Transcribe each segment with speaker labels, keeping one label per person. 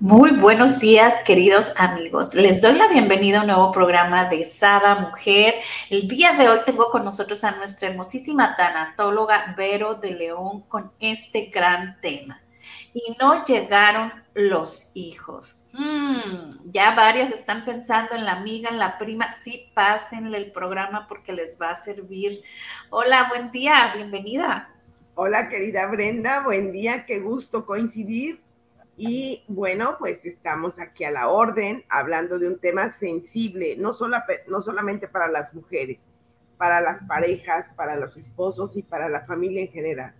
Speaker 1: Muy buenos días, queridos amigos. Les doy la bienvenida a un nuevo programa de Sada Mujer. El día de hoy tengo con nosotros a nuestra hermosísima tanatóloga Vero de León con este gran tema. Y no llegaron los hijos. Hmm, ya varias están pensando en la amiga, en la prima. Sí, pásenle el programa porque les va a servir. Hola, buen día, bienvenida.
Speaker 2: Hola, querida Brenda, buen día, qué gusto coincidir. Y bueno, pues estamos aquí a la orden hablando de un tema sensible, no, no solamente para las mujeres, para las parejas, para los esposos y para la familia en general.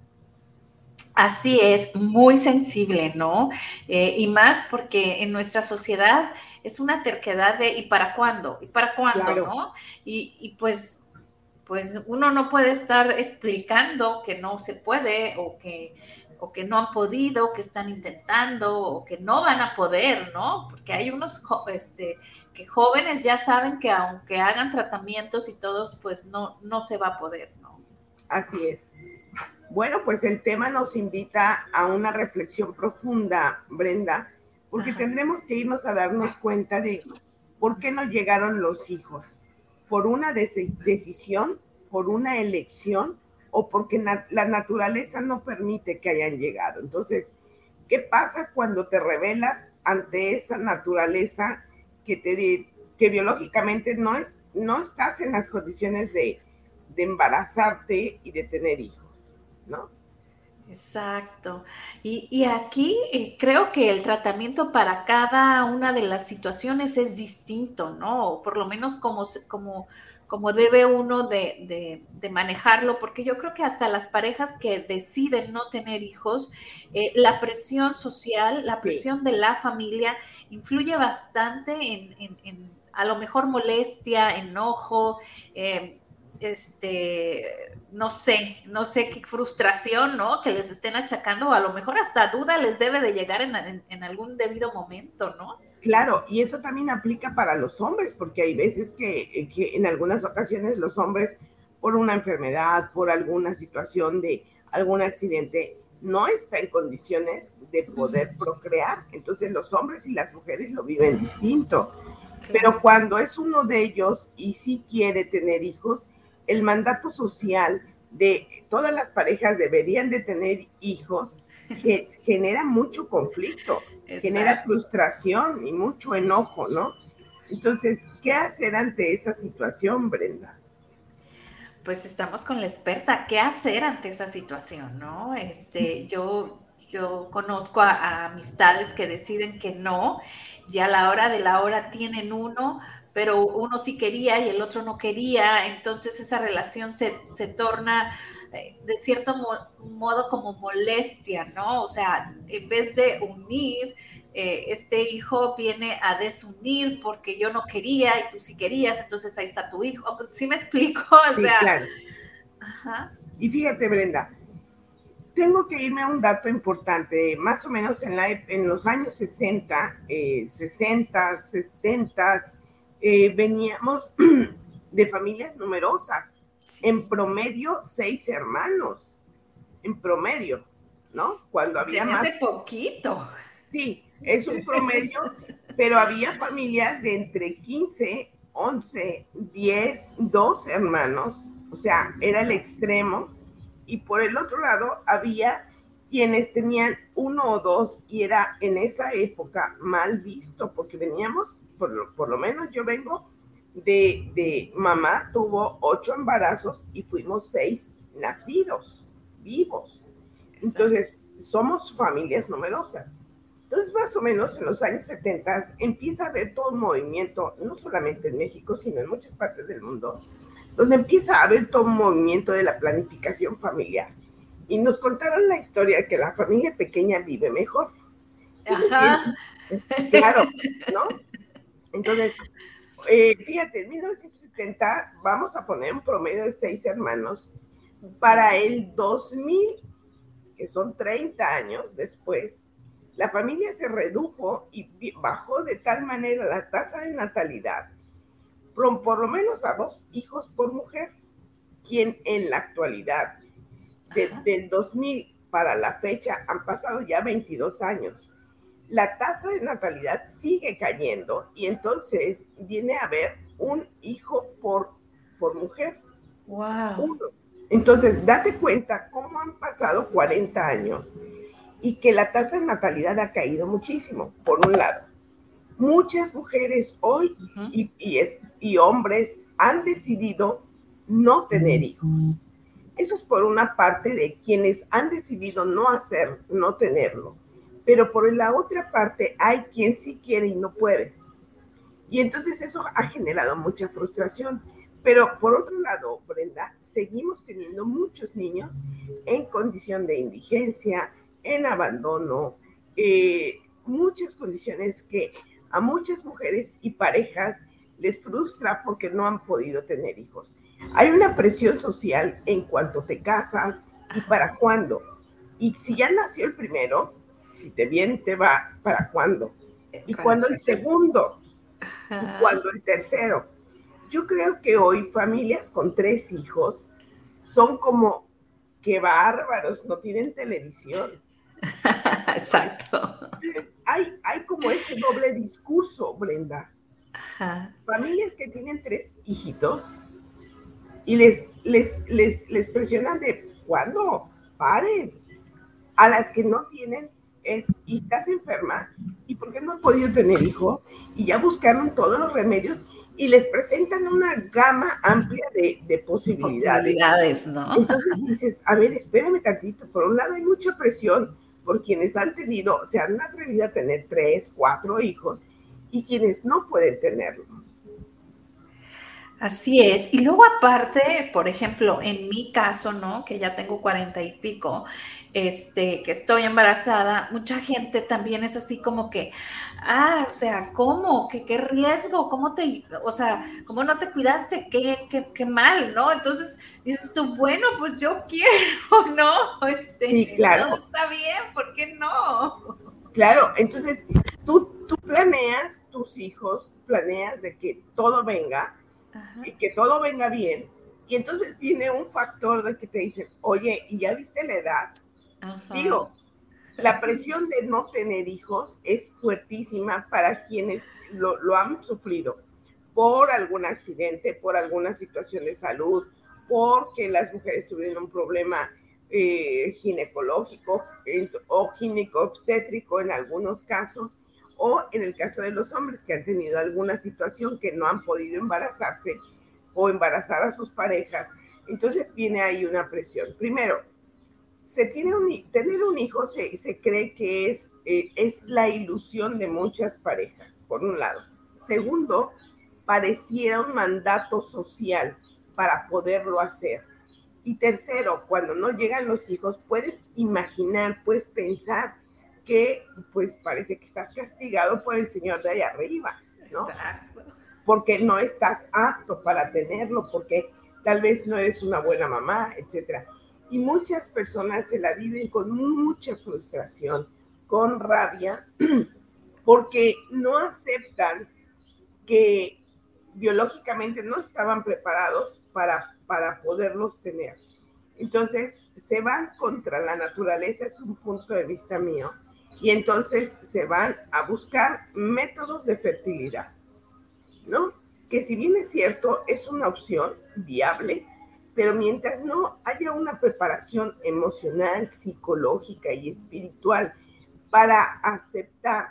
Speaker 1: Así es, muy sensible, ¿no? Eh, y más porque en nuestra sociedad es una terquedad de ¿y para cuándo? ¿Y para cuándo? ¿no? Y, y pues pues uno no puede estar explicando que no se puede o que, o que no han podido, que están intentando o que no van a poder, ¿no? Porque hay unos este, que jóvenes ya saben que aunque hagan tratamientos y todos, pues no, no se va a poder, ¿no?
Speaker 2: Así es. Bueno, pues el tema nos invita a una reflexión profunda, Brenda, porque tendremos que irnos a darnos cuenta de por qué no llegaron los hijos por una decisión, por una elección o porque la naturaleza no permite que hayan llegado. Entonces, ¿qué pasa cuando te revelas ante esa naturaleza que te que biológicamente no es no estás en las condiciones de, de embarazarte y de tener hijos, ¿no?
Speaker 1: Exacto. Y, aquí eh, creo que el tratamiento para cada una de las situaciones es distinto, ¿no? Por lo menos como, como, como debe uno de, manejarlo, porque yo creo que hasta las parejas que deciden no tener hijos, eh, la presión social, la presión de la familia influye bastante en, a lo mejor molestia, enojo, eh, este, no sé, no sé qué frustración, ¿no? Que les estén achacando, o a lo mejor hasta duda les debe de llegar en, algún debido momento, ¿no?
Speaker 2: Claro, y eso también aplica para los hombres, porque hay veces que, que en algunas ocasiones los hombres, por una enfermedad, por alguna situación de algún accidente, no está en condiciones de poder procrear. Entonces los hombres y las mujeres lo viven distinto. Pero cuando es uno de ellos y sí quiere tener hijos, el mandato social de todas las parejas deberían de tener hijos que genera mucho conflicto, genera frustración y mucho enojo, ¿no? Entonces, ¿qué hacer ante esa situación, Brenda?
Speaker 1: Pues estamos con la experta, ¿qué hacer ante esa situación, no? Este, yo yo conozco a, amistades que deciden que no, y a la hora de la hora tienen uno, pero uno sí quería y el otro no quería, entonces esa relación se, torna eh, de cierto modo como molestia, ¿no? O sea, en vez de unir, eh, este hijo viene a desunir porque yo no quería y tú sí querías, entonces ahí está tu hijo. ¿Sí me explico? O
Speaker 2: sí, claro. Y fíjate, Brenda, tengo que irme a un dato importante. Más o menos en, la, en los años 60, 60, 70, eh, veníamos de familias numerosas, en promedio seis hermanos, en promedio, ¿no?
Speaker 1: Cuando había más... Hace poquito.
Speaker 2: Sí, es un promedio, pero había familias de entre 15, 11, 10, 12 hermanos, o sea, era el extremo, y por el otro lado había quienes tenían uno o dos y era en esa época mal visto porque veníamos por, lo menos yo vengo de, mamá, tuvo ocho embarazos y fuimos seis nacidos, vivos. Entonces, somos familias numerosas. Entonces, más o menos en los años 70 empieza a haber todo un movimiento, no solamente en México, sino en muchas partes del mundo, donde empieza a haber todo un movimiento de la planificación familiar. Y nos contaron la historia que la familia pequeña vive mejor Ajá. Claro, ¿no? Entonces, eh, fíjate, en 1970 vamos a poner un promedio de seis hermanos. Para el 2000, que son 30 años después, la familia se redujo y bajó de tal manera la tasa de natalidad, por, por lo menos a dos hijos por mujer, quien en la actualidad, desde el 2000 para la fecha, han pasado ya 22 años la tasa de natalidad sigue cayendo y entonces viene a haber un hijo por, por mujer.
Speaker 1: Wow.
Speaker 2: Entonces, date cuenta cómo han pasado 40 años y que la tasa de natalidad ha caído muchísimo, por un lado. Muchas mujeres hoy y, y hombres han decidido no tener hijos. Eso es por una parte de quienes han decidido no hacer, no tenerlo pero por la otra parte hay quien sí quiere y no puede. Y entonces eso ha generado mucha frustración. Pero por otro lado, Brenda, seguimos teniendo muchos niños en condición de indigencia, en abandono, eh, muchas condiciones que a muchas mujeres y parejas les frustra porque no han podido tener hijos. Hay una presión social en cuanto te casas y para cuándo. Y si ya nació el primero, si te bien te va, ¿para cuándo? ¿Y cuándo el segundo? ¿Y cuándo el tercero? Yo creo que hoy familias con tres hijos son como que bárbaros, no tienen televisión.
Speaker 1: Exacto.
Speaker 2: hay, hay como ese doble discurso, Brenda. Familias que tienen tres hijitos y les, les, les, les presionan de cuándo, paren. A las que no tienen, es, y estás enferma, ¿y por qué no has podido tener hijos? Y ya buscaron todos los remedios y les presentan una gama amplia de, de posibilidades.
Speaker 1: ¿no?
Speaker 2: Entonces dices, a ver, espérame tantito, por un lado hay mucha presión por quienes han tenido, se han atrevido a tener tres, cuatro hijos y quienes no pueden tenerlo.
Speaker 1: Así es. Y luego aparte, por ejemplo, en mi caso, ¿no? Que ya tengo cuarenta y pico, este, que estoy embarazada, mucha gente también es así como que, ah, o sea, ¿cómo? ¿Qué, qué riesgo? ¿Cómo te, o sea, cómo no te cuidaste? ¿Qué, qué, qué mal, ¿no? Entonces dices tú, bueno, pues yo quiero, ¿no? Este,
Speaker 2: sí, claro.
Speaker 1: Todo está bien, ¿por qué no?
Speaker 2: Claro, entonces tú, tú planeas tus hijos, planeas de que todo venga y que todo venga bien. Y entonces viene un factor de que te dicen, oye, ¿y ya viste la edad? Digo, la presión de no tener hijos es fuertísima para quienes lo, lo, han sufrido por algún accidente, por alguna situación de salud, porque las mujeres tuvieron un problema eh, ginecológico o gineco-obstétrico en algunos casos o en el caso de los hombres que han tenido alguna situación que no han podido embarazarse o embarazar a sus parejas, entonces viene ahí una presión. Primero, se tiene un, tener un hijo se, se cree que es, eh, es la ilusión de muchas parejas, por un lado. Segundo, pareciera un mandato social para poderlo hacer. Y tercero, cuando no llegan los hijos, puedes imaginar, puedes pensar que pues parece que estás castigado por el Señor de allá arriba, ¿no? Exacto. Porque no estás apto para tenerlo, porque tal vez no eres una buena mamá, etcétera. Y muchas personas se la viven con mucha frustración, con rabia, porque no aceptan que biológicamente no estaban preparados para, para poderlos tener. Entonces, se van contra la naturaleza, es un punto de vista mío, y entonces se van a buscar métodos de fertilidad, ¿no? Que si bien es cierto, es una opción viable, pero mientras no haya una preparación emocional, psicológica y espiritual para aceptar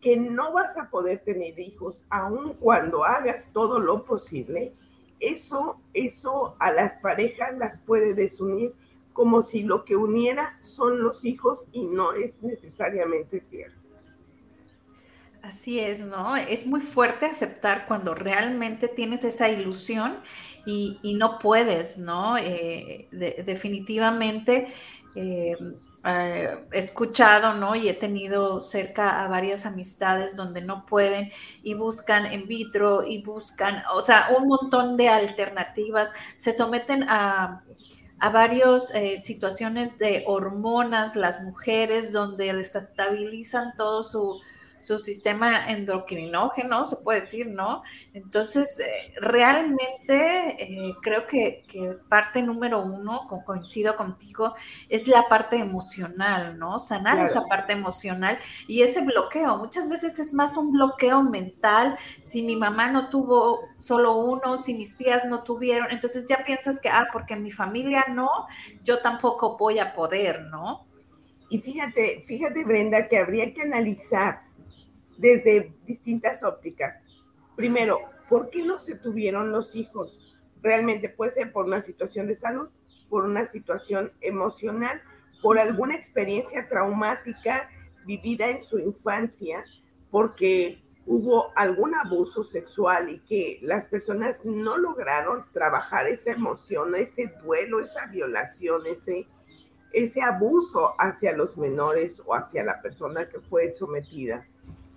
Speaker 2: que no vas a poder tener hijos aun cuando hagas todo lo posible, eso, eso a las parejas las puede desunir como si lo que uniera son los hijos y no es necesariamente cierto.
Speaker 1: Así es, ¿no? Es muy fuerte aceptar cuando realmente tienes esa ilusión y, no puedes, ¿no? Eh, definitivamente, eh, eh, escuchado, ¿no? Y he tenido cerca a varias amistades donde no pueden y buscan en vitro y buscan, o sea, un montón de alternativas, se someten a, a varias eh, situaciones de hormonas, las mujeres, donde desestabilizan todo su, su sistema endocrinógeno, se puede decir, ¿no? Entonces, eh, realmente eh, creo que, parte número uno, coincido contigo, es la parte emocional, ¿no? Sanar esa parte emocional y ese bloqueo. Muchas veces es más un bloqueo mental. Si mi mamá no tuvo solo uno, si mis tías no tuvieron, entonces ya piensas que, ah, porque mi familia no, yo tampoco voy a poder, ¿no?
Speaker 2: Y fíjate, fíjate Brenda, que habría que analizar desde distintas ópticas. Primero, ¿por qué no se tuvieron los hijos? Realmente puede ser por una situación de salud, por una situación emocional, por alguna experiencia traumática vivida en su infancia, porque hubo algún abuso sexual y que las personas no lograron trabajar esa emoción, ese duelo, esa violación, ese, ese abuso hacia los menores o hacia la persona que fue sometida.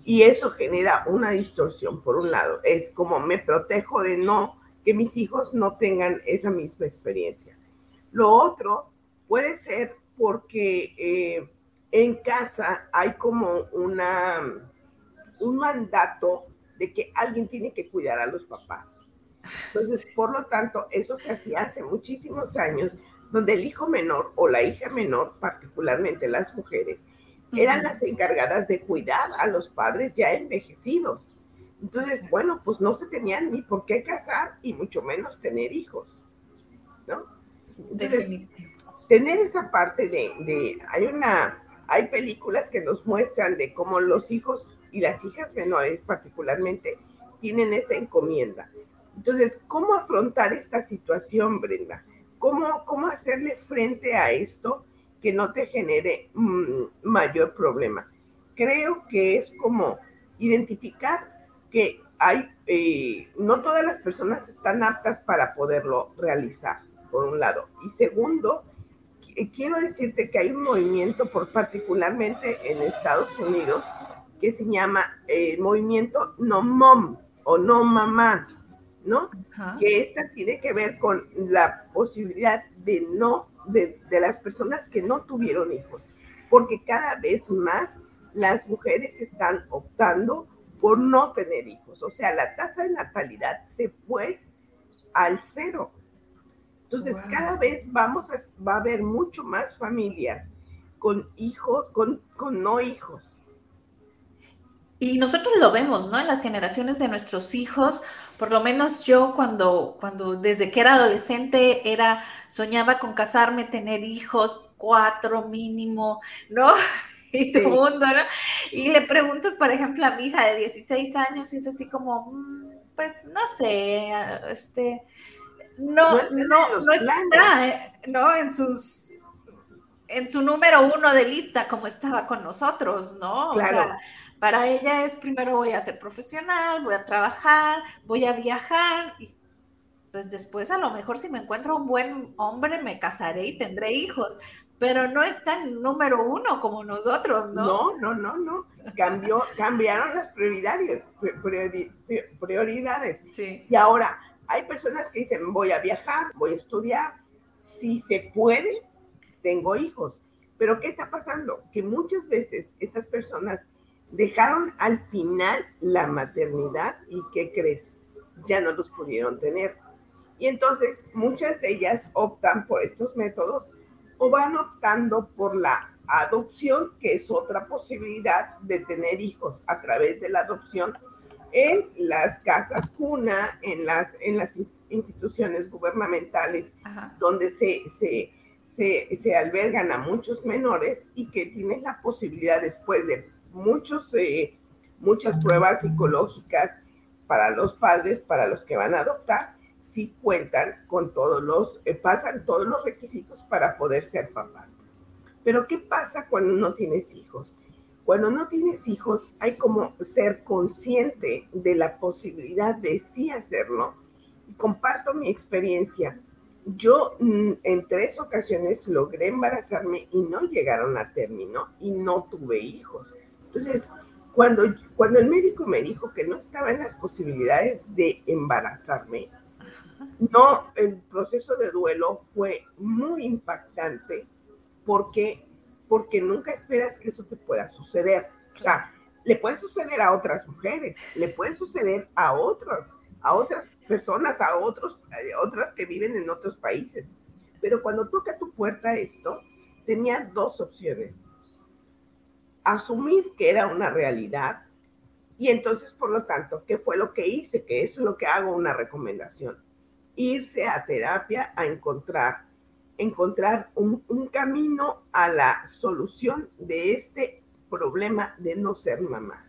Speaker 2: Y eso genera una distorsión, por un lado. Es como me protejo de no, que mis hijos no tengan esa misma experiencia. Lo otro puede ser porque eh, en casa hay como una, un mandato de que alguien tiene que cuidar a los papás. Entonces, por lo tanto, eso se hacía hace muchísimos años, donde el hijo menor o la hija menor, particularmente las mujeres, eran las encargadas de cuidar a los padres ya envejecidos. Entonces, bueno, pues no se tenían ni por qué casar y mucho menos tener hijos, ¿no? tener esa parte de, de, hay una, hay películas que nos muestran de cómo los hijos y las hijas menores particularmente tienen esa encomienda. Entonces, ¿cómo afrontar esta situación, Brenda? ¿Cómo, cómo hacerle frente a esto? Que no te genere mm, mayor problema. Creo que es como identificar que hay, eh, no todas las personas están aptas para poderlo realizar, por un lado. Y segundo, quiero decirte que hay un movimiento, por particularmente en Estados Unidos, que se llama el movimiento No Mom o No Mamá, ¿no? Que esta tiene que ver con la posibilidad de no de, las personas que no tuvieron hijos, porque cada vez más las mujeres están optando por no tener hijos. O sea, la tasa de natalidad se fue al cero. Entonces, cada vez vamos a, va a haber mucho más familias con hijos, con, con no hijos.
Speaker 1: Y nosotros lo vemos, ¿no? En las generaciones de nuestros hijos, por lo menos yo cuando, cuando desde que era adolescente era, soñaba con casarme, tener hijos, cuatro mínimo, ¿no? Y todo mundo, ¿no? Y le preguntas, por ejemplo, a mi hija de 16 años y es así como, mm, pues no sé, este, no, no, no, está, eh, ¿no? En sus, en su número uno de lista como estaba con nosotros, ¿no?
Speaker 2: Claro. O sea,
Speaker 1: para ella es primero voy a ser profesional, voy a trabajar, voy a viajar y pues después a lo mejor si me encuentro un buen hombre me casaré y tendré hijos, pero no está en número uno como nosotros,
Speaker 2: ¿no? No, no, no, no. Cambió, cambiaron las prioridades. prioridades.
Speaker 1: Sí.
Speaker 2: Y ahora hay personas que dicen voy a viajar, voy a estudiar, si se puede, tengo hijos. Pero ¿qué está pasando? Que muchas veces estas personas dejaron al final la maternidad y ¿qué crees? Ya no los pudieron tener. Y entonces muchas de ellas optan por estos métodos o van optando por la adopción, que es otra posibilidad de tener hijos a través de la adopción en las casas cuna, en las, en las instituciones gubernamentales, donde se, se, se, se albergan a muchos menores y que tienen la posibilidad después de muchos, eh, muchas pruebas psicológicas para los padres, para los que van a adoptar, si cuentan con todos los, eh, pasan todos los requisitos para poder ser papás. Pero ¿qué pasa cuando no tienes hijos? Cuando no tienes hijos hay como ser consciente de la posibilidad de sí hacerlo. Y comparto mi experiencia. yo mm, en tres ocasiones logré embarazarme y no llegaron a término y no tuve hijos. Entonces, cuando, cuando el médico me dijo que no estaba en las posibilidades de embarazarme, no, el proceso de duelo fue muy impactante porque, porque nunca esperas que eso te pueda suceder. O sea, le puede suceder a otras mujeres, le puede suceder a otros, a otras personas, a otros, a otras que viven en otros países. Pero cuando toca tu puerta esto, tenía dos opciones. Asumir que era una realidad y entonces, por lo tanto, ¿qué fue lo que hice? Que eso es lo que hago una recomendación. Irse a terapia a encontrar, encontrar un, un camino a la solución de este problema de no ser mamá.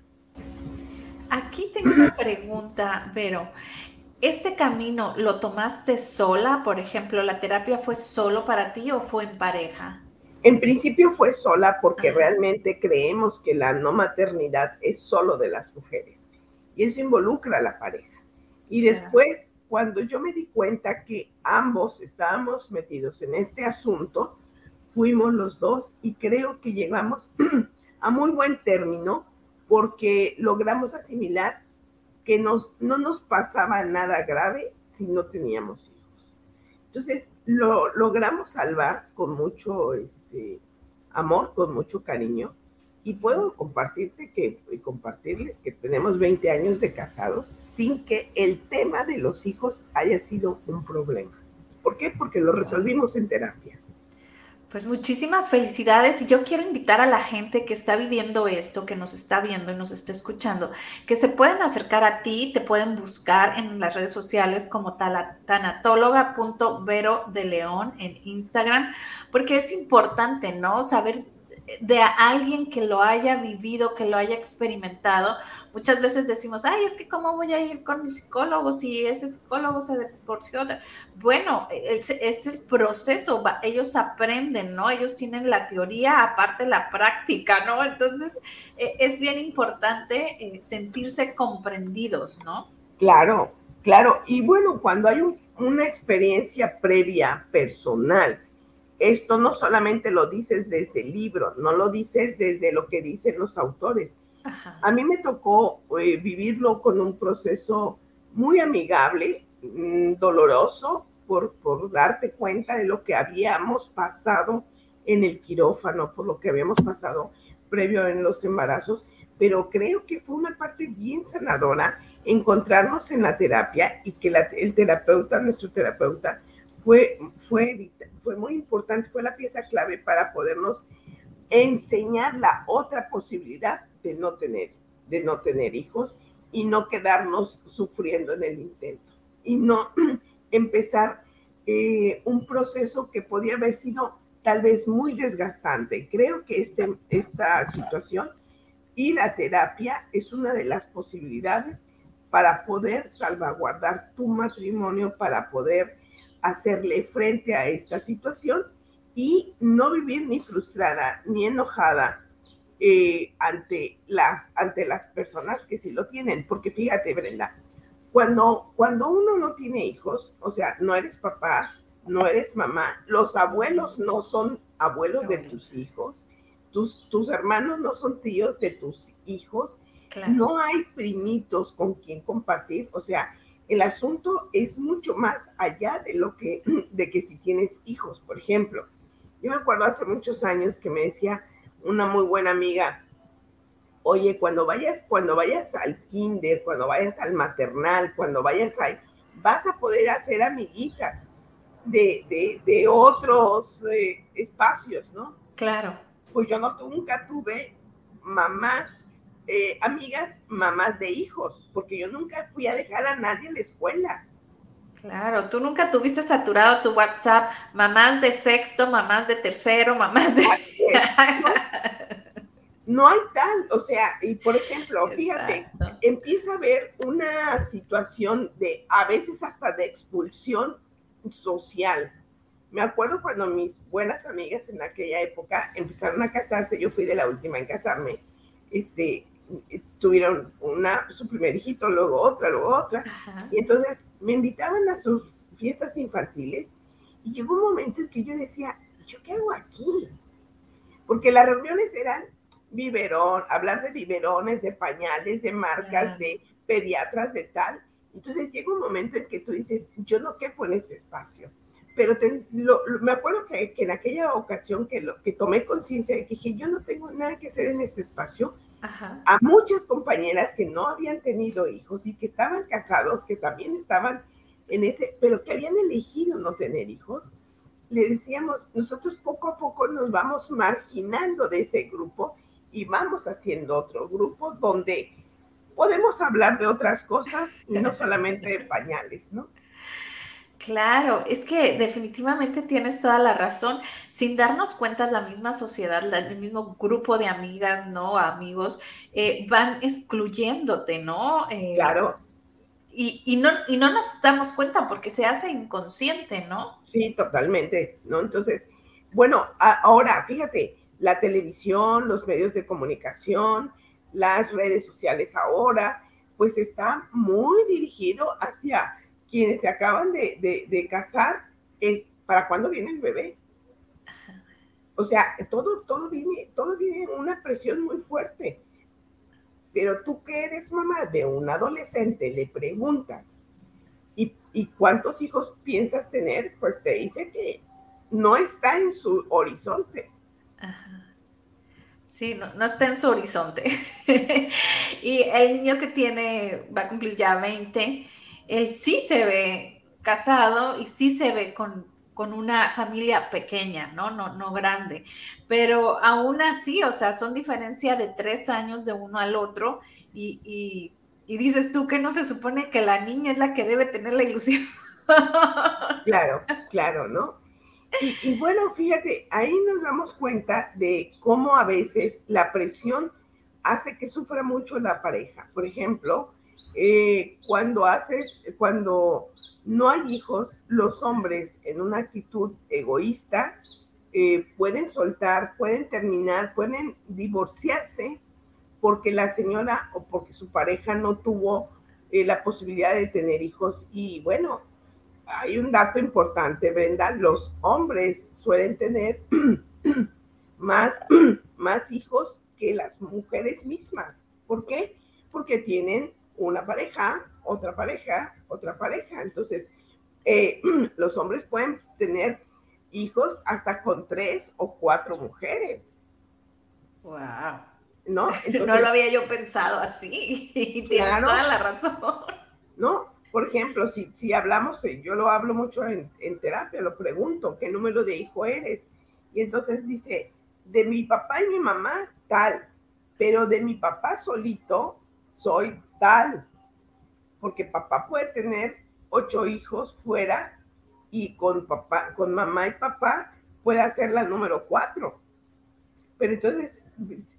Speaker 1: Aquí tengo una pregunta, pero ¿este camino lo tomaste sola? Por ejemplo, ¿la terapia fue solo para ti o fue en pareja?
Speaker 2: En principio fue sola porque realmente creemos que la no maternidad es solo de las mujeres y eso involucra a la pareja. Y después, cuando yo me di cuenta que ambos estábamos metidos en este asunto, fuimos los dos y creo que llegamos a muy buen término porque logramos asimilar que nos, no nos pasaba nada grave si no teníamos hijos. Entonces, lo logramos salvar con mucho este, amor, con mucho cariño. Y puedo compartirte que, y compartirles que tenemos 20 años de casados sin que el tema de los hijos haya sido un problema. ¿Por qué? Porque lo resolvimos en terapia.
Speaker 1: Pues muchísimas felicidades y yo quiero invitar a la gente que está viviendo esto, que nos está viendo y nos está escuchando, que se pueden acercar a ti, te pueden buscar en las redes sociales como tanatóloga.vero de león en Instagram, porque es importante, ¿no? Saber de alguien que lo haya vivido, que lo haya experimentado. Muchas veces decimos, ay, es que cómo voy a ir con el psicólogo si ese psicólogo se divorció. Bueno, es, el proceso, ellos aprenden, ¿no? Ellos tienen la teoría, aparte la práctica, ¿no? Entonces, e, es bien importante eh, sentirse comprendidos, ¿no?
Speaker 2: Claro, claro. Y bueno, cuando hay una experiencia previa personal, esto no solamente lo dices desde el libro, no lo dices desde lo que dicen los autores. A mí me tocó eh, vivirlo con un proceso muy amigable, mm, doloroso, por, por darte cuenta de lo que habíamos pasado en el quirófano, por lo que habíamos pasado previo en los embarazos, pero creo que fue una parte bien sanadora encontrarnos en la terapia y que el terapeuta, nuestro terapeuta, fue, fue, fue muy importante, fue la pieza clave para podernos enseñar la otra posibilidad de no tener, de no tener hijos y no quedarnos sufriendo en el intento y no empezar eh, un proceso que podía haber sido tal vez muy desgastante. Creo que este, esta situación y la terapia es una de las posibilidades para poder salvaguardar tu matrimonio, para poder hacerle frente a esta situación y no vivir ni frustrada ni enojada eh, ante, las, ante las personas que sí lo tienen. Porque fíjate, Brenda, cuando, cuando uno no tiene hijos, o sea, no eres papá, no eres mamá, los abuelos no son abuelos de tus hijos, tus, tus hermanos no son tíos de tus hijos, no hay primitos con quien compartir, o sea, el asunto es mucho más allá de lo que, de que si tienes hijos, por ejemplo. Yo me acuerdo hace muchos años que me decía una muy buena amiga, oye, cuando vayas, cuando vayas al kinder, cuando vayas al maternal, cuando vayas ahí, vas a poder hacer amiguitas de, de, otros eh, espacios, ¿no?
Speaker 1: Claro.
Speaker 2: Pues yo no, nunca tuve mamás eh, amigas, mamás de hijos, porque yo nunca fui a dejar a nadie en la escuela.
Speaker 1: Claro, tú nunca tuviste saturado tu WhatsApp, mamás de sexto, mamás de tercero, mamás de...
Speaker 2: No, hay tal, o sea, y por ejemplo, fíjate, empieza a haber una situación de, a veces hasta de expulsión social. Me acuerdo cuando mis buenas amigas en aquella época empezaron a casarse, yo fui de la última en casarme, este, tuvieron una, su primer hijito, luego otra, luego otra. Y entonces me invitaban a sus fiestas infantiles Y llegó un momento en que yo decía, ¿yo qué hago aquí? Porque las reuniones eran biberón, hablar de biberones, de pañales, de marcas, de pediatras, de tal. Entonces llega un momento en que tú dices, yo no quepo en este espacio. Pero me acuerdo que, en aquella ocasión que, lo, que tomé conciencia de que dije, yo no tengo nada que hacer en este espacio, a muchas compañeras que no habían tenido hijos y que estaban casados, que también estaban en ese, pero que habían elegido no tener hijos, le decíamos, nosotros poco a poco nos vamos marginando de ese grupo y vamos haciendo otro grupo donde podemos hablar de otras cosas y no solamente de pañales, ¿no?
Speaker 1: Claro, es que definitivamente tienes toda la razón. Sin darnos cuenta, la misma sociedad, el mismo grupo de amigas, ¿no? Amigos, eh, van excluyéndote, ¿no?
Speaker 2: Eh, claro.
Speaker 1: Y, no, y no nos damos cuenta porque se hace inconsciente, ¿no?
Speaker 2: Sí, totalmente, ¿no? Entonces, bueno, ahora, fíjate, la televisión, los medios de comunicación, las redes sociales ahora, pues está muy dirigido hacia quienes se acaban de, casar, es para cuándo viene el bebé. O sea, todo, todo viene, todo viene en una presión muy fuerte. Pero tú que eres mamá de un adolescente, le preguntas, ¿y, ¿y, cuántos hijos piensas tener? Pues te dice que no está en su horizonte.
Speaker 1: Sí, no, no, está en su horizonte. y el niño que tiene, va a cumplir ya 20, él sí se ve casado y sí se ve con, una familia pequeña, ¿no? ¿no? No grande. Pero aún así, o sea, son diferencia de tres años de uno al otro y, dices tú que no se supone que la niña es la que debe tener la ilusión.
Speaker 2: Claro, claro, ¿no? Y, y, bueno, fíjate, ahí nos damos cuenta de cómo a veces la presión hace que sufra mucho la pareja. Por ejemplo, eh, cuando haces, cuando no hay hijos, los hombres en una actitud egoísta eh, pueden soltar, pueden terminar, pueden divorciarse porque la señora o porque su pareja no tuvo eh, la posibilidad de tener hijos. Y bueno, hay un dato importante, Brenda, los hombres suelen tener más, más hijos que las mujeres mismas. ¿Por qué? Porque tienen una pareja, otra pareja, otra pareja. Entonces, eh, los hombres pueden tener hijos hasta con tres o cuatro mujeres.
Speaker 1: Wow. ¿No? no lo había yo pensado así. Tienes toda la razón.
Speaker 2: ¿No? Por ejemplo, si, si hablamos, eh, yo lo hablo mucho en, en terapia, lo pregunto, ¿qué número de hijo eres? Y entonces dice, de mi papá y mi mamá, tal, pero de mi papá solito soy tal, porque papá puede tener ocho hijos fuera y con papá, con mamá y papá puede hacer la número cuatro. Pero entonces,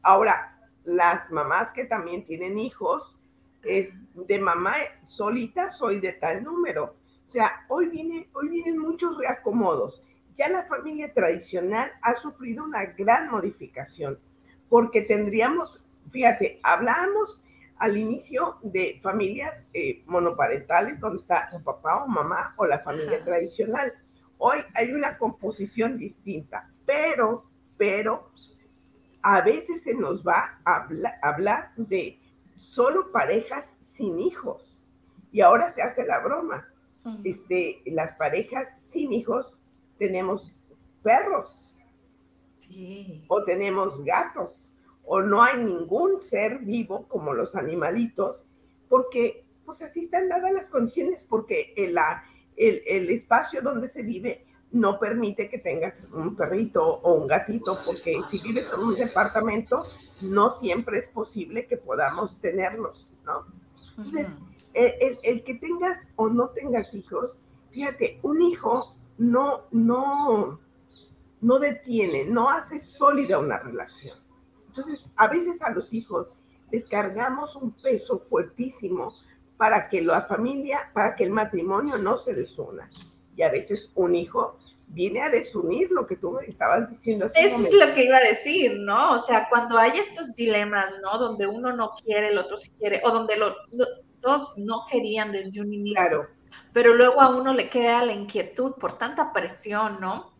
Speaker 2: ahora, las mamás que también tienen hijos, es de mamá solita soy de tal número. O sea, hoy, viene, hoy vienen muchos reacomodos. Ya la familia tradicional ha sufrido una gran modificación, porque tendríamos, fíjate, hablamos al inicio de familias eh, monoparentales, donde está un papá o mamá o la familia tradicional. Hoy hay una composición distinta, pero, pero a veces se nos va a hablar de solo parejas sin hijos. Y ahora se hace la broma. este, las parejas sin hijos tenemos perros o tenemos gatos o no hay ningún ser vivo como los animalitos, porque pues así están dadas las condiciones, porque el, el, el espacio donde se vive no permite que tengas un perrito o un gatito, porque si vives en un departamento, no siempre es posible que podamos tenerlos, ¿no? Entonces, el, el, que tengas o no tengas hijos, fíjate, un hijo no, no, no detiene, no hace sólida una relación. Entonces, a veces a los hijos les cargamos un peso fuertísimo para que la familia, para que el matrimonio no se desuna. Y a veces un hijo viene a desunir lo que tú estabas diciendo.
Speaker 1: Eso es lo que iba a decir, ¿no? O sea, cuando hay estos dilemas, ¿no? Donde uno no quiere, el otro sí quiere, o donde los dos no querían desde un inicio. Claro. Pero luego a uno le queda la inquietud por tanta presión, ¿no?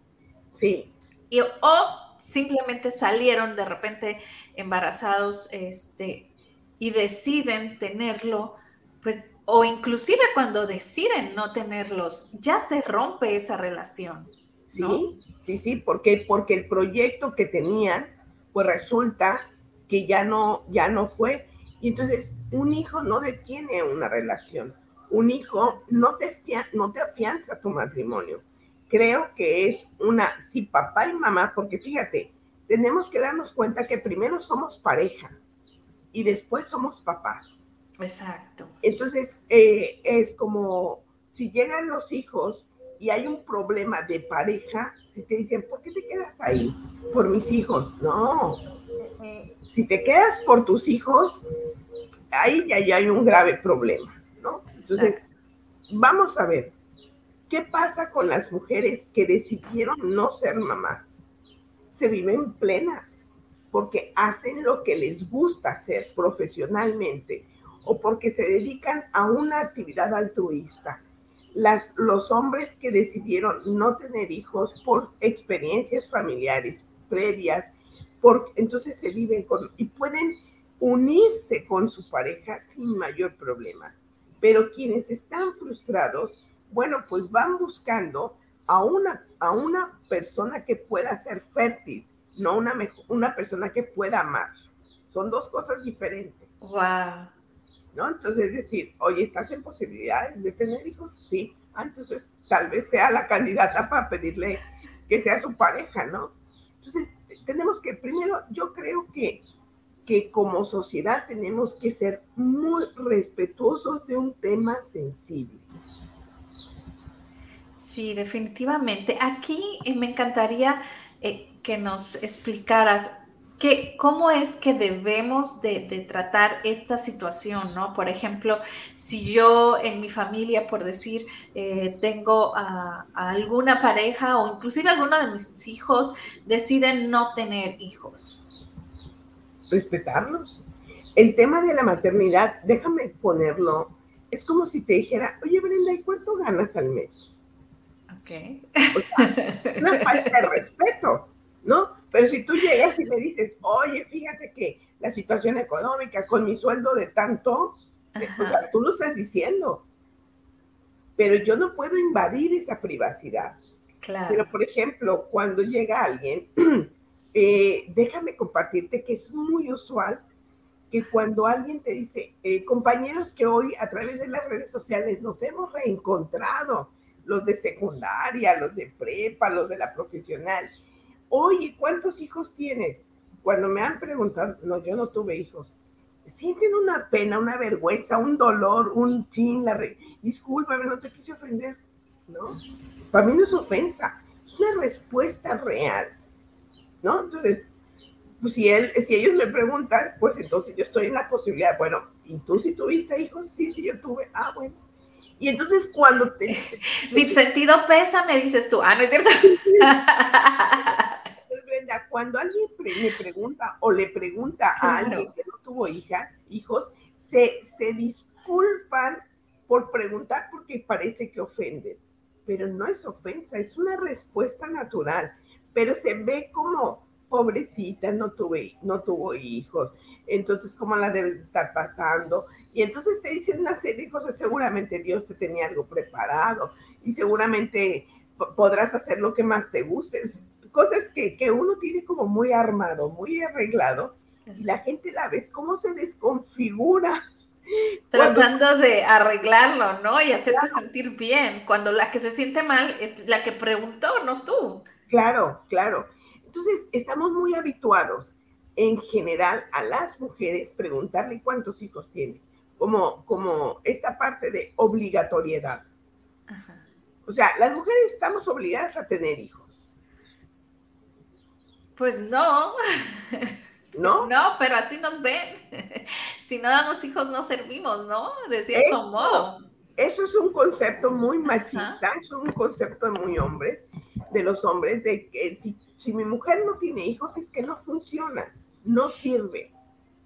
Speaker 2: Sí.
Speaker 1: Y, o simplemente salieron de repente embarazados este, y deciden tenerlo, pues, o inclusive cuando deciden no tenerlos, ya se rompe esa relación.
Speaker 2: Sí, sí, sí, porque, porque el proyecto que tenían, pues resulta que ya no, ya no fue. Y entonces un hijo no detiene una relación. Un hijo no te, no te afianza tu matrimonio. Creo que es una, si papá y mamá, porque fíjate, tenemos que darnos cuenta que primero somos pareja y después somos papás.
Speaker 1: Exacto.
Speaker 2: Entonces, eh, es como si llegan los hijos y hay un problema de pareja, si te dicen, ¿por qué te quedas ahí? Por mis hijos. No. Si te quedas por tus hijos, ahí ya, hay un grave problema, ¿no? Entonces, vamos a ver, ¿qué pasa con las mujeres que decidieron no ser mamás? Se viven plenas porque hacen lo que les gusta hacer profesionalmente o porque se dedican a una actividad altruista. Los hombres que decidieron no tener hijos por experiencias familiares previas, por, entonces se viven con, y pueden unirse con su pareja sin mayor problema. Pero quienes están frustrados, bueno, pues van buscando a una, a una persona que pueda ser fértil, no una, una persona que pueda amar. Son dos cosas diferentes.
Speaker 1: Wow.
Speaker 2: ¿No? Entonces, es decir, oye, ¿estás en posibilidades de tener hijos? Sí. Ah, entonces, tal vez sea la candidata para pedirle que sea su pareja, ¿no? Entonces, tenemos que, primero, yo creo que que como sociedad tenemos que ser muy respetuosos de un tema sensible.
Speaker 1: Sí, definitivamente. Aquí eh, me encantaría eh, que nos explicaras que, cómo es que debemos de, tratar esta situación, ¿no? Por ejemplo, si yo en mi familia, por decir, eh, tengo a, alguna pareja o inclusive alguno de mis hijos deciden no tener hijos
Speaker 2: respetarlos. El tema de la maternidad, déjame ponerlo, es como si te dijera, oye Brenda, ¿y cuánto ganas al mes?
Speaker 1: Ok.
Speaker 2: es una falta de respeto, ¿no? Pero si tú llegas y me dices, oye, fíjate que la situación económica con mi sueldo de tanto, o sea, tú lo estás diciendo, pero yo no puedo invadir esa privacidad.
Speaker 1: Claro.
Speaker 2: Pero, por ejemplo, cuando llega alguien Eh, déjame compartirte que es muy usual que cuando alguien te dice, eh, compañeros que hoy a través de las redes sociales nos hemos reencontrado, los de secundaria, los de prepa, los de la profesional, oye, ¿cuántos hijos tienes? Cuando me han preguntado, no, yo no tuve hijos, sienten una pena, una vergüenza, un dolor, un chin, la re... discúlpame, no te quise ofender, ¿no? Para mí no es ofensa, es una respuesta real ¿no? Entonces, pues si, él, si ellos me preguntan, pues entonces yo estoy en la posibilidad, bueno, ¿y tú si tuviste hijos? Sí, sí, yo tuve, ah, bueno. Y entonces cuando te...
Speaker 1: Mi sentido pesa, me dices tú, ah, ¿no es cierto?
Speaker 2: Brenda, cuando alguien me pregunta o le pregunta a alguien que no tuvo hija, hijos, se, se disculpan por preguntar porque parece que ofenden, pero no es ofensa, es una respuesta natural. Pero se ve como pobrecita, no, tuve, no tuvo hijos, entonces cómo la debes estar pasando. Y entonces te dicen una serie de cosas, seguramente Dios te tenía algo preparado y seguramente podrás hacer lo que más te guste. Cosas que, que uno tiene como muy armado, muy arreglado, y la gente la ves cómo se desconfigura.
Speaker 1: Tratando de arreglarlo, ¿no? Y hacerte sentir bien, cuando la que se siente mal es la que preguntó, no tú.
Speaker 2: Claro, claro. Entonces, estamos muy habituados en general a las mujeres preguntarle cuántos hijos tienes, como, como esta parte de obligatoriedad. O sea, las mujeres estamos obligadas a tener hijos.
Speaker 1: Pues no.
Speaker 2: ¿No?
Speaker 1: No, pero así nos ven. Si no damos hijos, no servimos, ¿no? De cierto modo.
Speaker 2: Eso es un concepto muy machista, es un concepto de muy hombres, de los hombres, de que si, si mi mujer no tiene hijos es que no funciona, no sirve.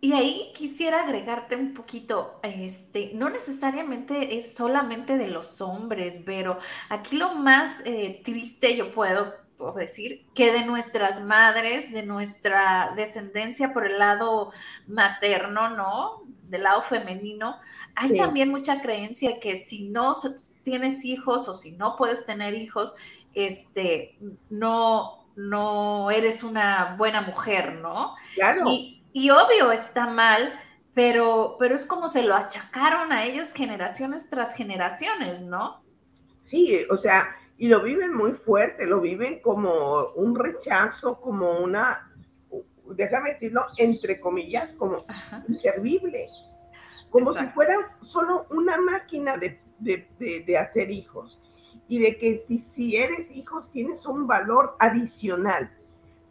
Speaker 1: Y ahí quisiera agregarte un poquito, este, no necesariamente es solamente de los hombres, pero aquí lo más eh, triste yo puedo decir que de nuestras madres, de nuestra descendencia por el lado materno, ¿no? Del lado femenino, hay también mucha creencia que si no tienes hijos o si no puedes tener hijos, este, no, no eres una buena mujer, ¿no?
Speaker 2: Claro.
Speaker 1: Y, y obvio está mal, pero, pero es como se lo achacaron a ellos generaciones tras generaciones, ¿no?
Speaker 2: Sí, o sea, y lo viven muy fuerte, lo viven como un rechazo, como una, déjame decirlo, entre comillas, como inservible, como si fueras solo una máquina de, de, hacer hijos. Y de que si, si eres hijos tienes un valor adicional,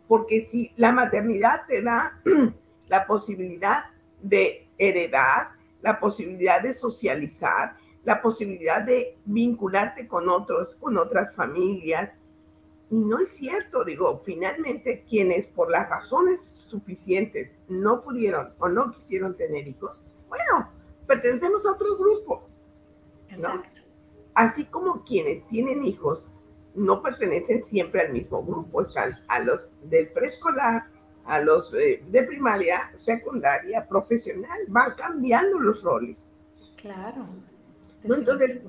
Speaker 2: porque si la maternidad te da la posibilidad de heredar, la posibilidad de socializar, la posibilidad de vincularte con otros, con otras familias. Y no es cierto, digo, finalmente quienes por las razones suficientes no pudieron o no quisieron tener hijos, bueno, pertenecemos a otro grupo. Exacto. Así como quienes tienen hijos no pertenecen siempre al mismo grupo, están a los del preescolar, a los eh, de primaria, secundaria, profesional, van cambiando los roles.
Speaker 1: Claro.
Speaker 2: Entonces,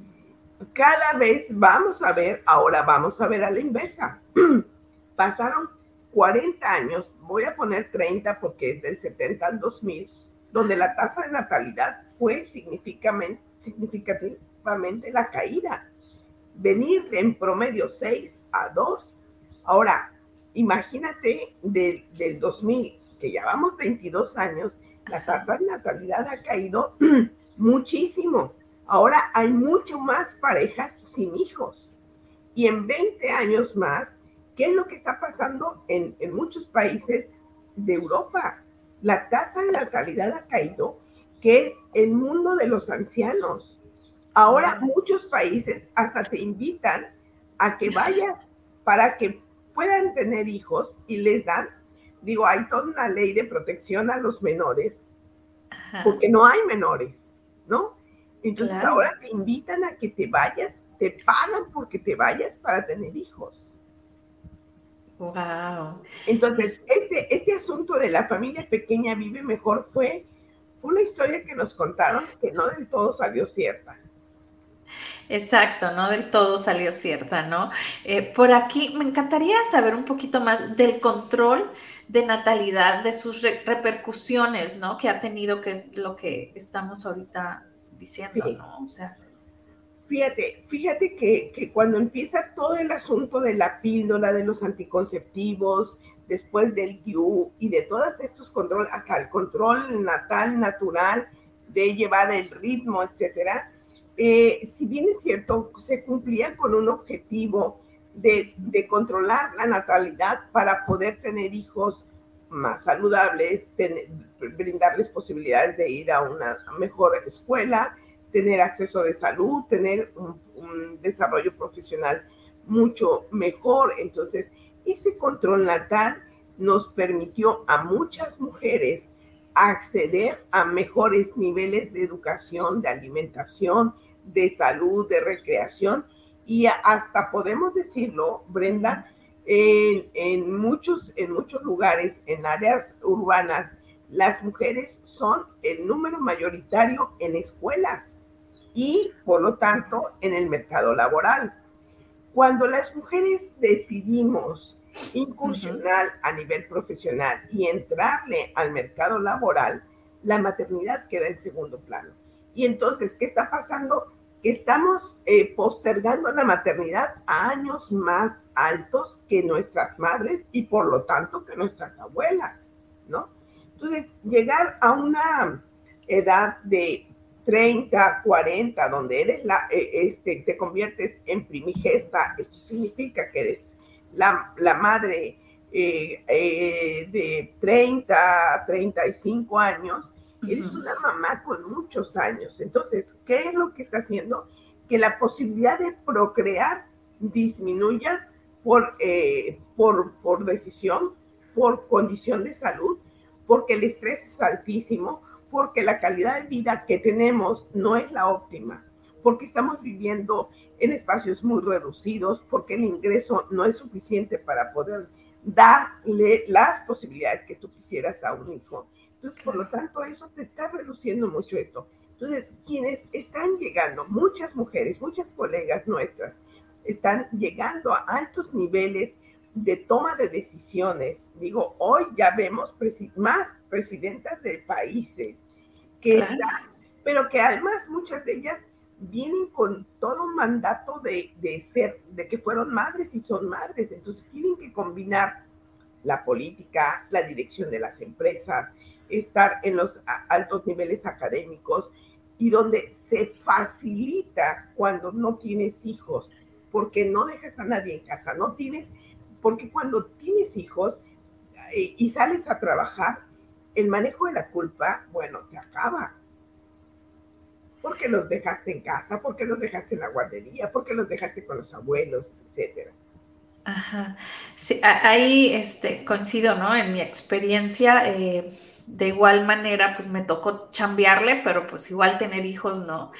Speaker 2: cada vez vamos a ver, ahora vamos a ver a la inversa. Pasaron 40 años, voy a poner 30 porque es del 70 al 2000, donde la tasa de natalidad fue significativamente, significativamente la caída. Venir en promedio 6 a 2. Ahora, imagínate del, del 2000, que llevamos 22 años, la tasa de natalidad ha caído muchísimo. Ahora hay mucho más parejas sin hijos. Y en 20 años más, ¿qué es lo que está pasando en, en muchos países de Europa? La tasa de natalidad ha caído, que es el mundo de los ancianos. Ahora muchos países hasta te invitan a que vayas para que puedan tener hijos y les dan, digo, hay toda una ley de protección a los menores, porque no hay menores, ¿no? Entonces ahora te invitan a que te vayas, te pagan porque te vayas para tener hijos.
Speaker 1: Wow.
Speaker 2: Entonces, este, este asunto de la familia pequeña vive mejor fue una historia que nos contaron que no del todo salió cierta.
Speaker 1: Exacto, no del todo salió cierta, ¿no? Eh, por aquí me encantaría saber un poquito más del control de natalidad, de sus repercusiones, ¿no? Que ha tenido, que es lo que estamos ahorita diciendo, ¿no? O sea.
Speaker 2: Fíjate, fíjate que, que, cuando empieza todo el asunto de la píldora, de los anticonceptivos, después del DIU y de todos estos controles, hasta el control natal, natural, de llevar el ritmo, etcétera, eh, si bien es cierto, se cumplía con un objetivo de, controlar la natalidad para poder tener hijos más saludables, brindarles posibilidades de ir a una mejor escuela, tener acceso de salud, tener un, desarrollo profesional mucho mejor. Entonces, ese control natal nos permitió a muchas mujeres acceder a mejores niveles de educación, de alimentación, de salud, de recreación y hasta podemos decirlo, Brenda, en, muchos, en muchos lugares, en áreas urbanas, las mujeres son el número mayoritario en escuelas y, por lo tanto, en el mercado laboral. Cuando las mujeres decidimos incursionar a nivel profesional y entrarle al mercado laboral, la maternidad queda en segundo plano. Y entonces, ¿qué está pasando? Que estamos eh, postergando la maternidad a años más altos que nuestras madres y por lo tanto que nuestras abuelas, ¿no? Entonces, llegar a una edad de 30, 40, donde eres la, eh, este, te conviertes en primigesta, esto significa que eres la, la madre eh, de 30, 35 años, Eres una mamá con muchos años. Entonces, ¿qué es lo que está haciendo? Que la posibilidad de procrear disminuya por, eh, por, por decisión, por condición de salud porque el estrés es altísimo, porque la calidad de vida que tenemos no es la óptima, porque estamos viviendo en espacios muy reducidos, porque el ingreso no es suficiente para poder darle las posibilidades que tú quisieras a un hijo. Entonces, por lo tanto, eso te está reduciendo mucho esto. Entonces, quienes están llegando, muchas mujeres, muchas colegas nuestras, están llegando a altos niveles de toma de decisiones. Digo, hoy ya vemos más presidentas de países que están, pero que además muchas de ellas vienen con todo un mandato de, de, ser, de que fueron madres y son madres. Entonces tienen que combinar la política, la dirección de las empresas, estar en los altos niveles académicos y donde se facilita cuando no tienes hijos, porque no dejas a nadie en casa, no tienes, porque cuando tienes hijos eh, y sales a trabajar, el manejo de la culpa, bueno, te acaba. Porque los dejaste en casa, porque los dejaste en la guardería, porque los dejaste con los abuelos, etcétera.
Speaker 1: Ajá. Sí, ahí este, coincido, ¿no? En mi experiencia, eh, de igual manera, pues me tocó chambearle, pero pues igual tener hijos, ¿no?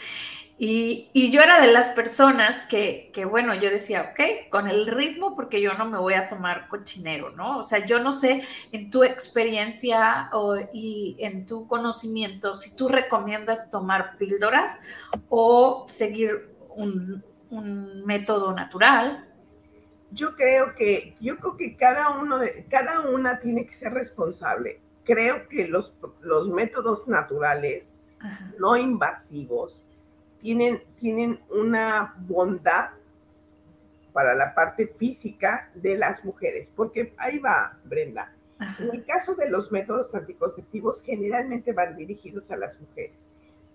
Speaker 1: Y, yo era de las personas que, que, bueno, yo decía, ok, con el ritmo, porque yo no me voy a tomar cochinero, ¿no? O sea, yo no sé en tu experiencia o, y en tu conocimiento si tú recomiendas tomar píldoras o seguir un, un método natural
Speaker 2: yo creo que yo creo que cada uno de cada una tiene que ser responsable creo que los, los métodos naturales, no invasivos, tienen, tienen una bondad para la parte física de las mujeres, porque ahí va, Brenda. En el caso de los métodos anticonceptivos, generalmente van dirigidos a las mujeres.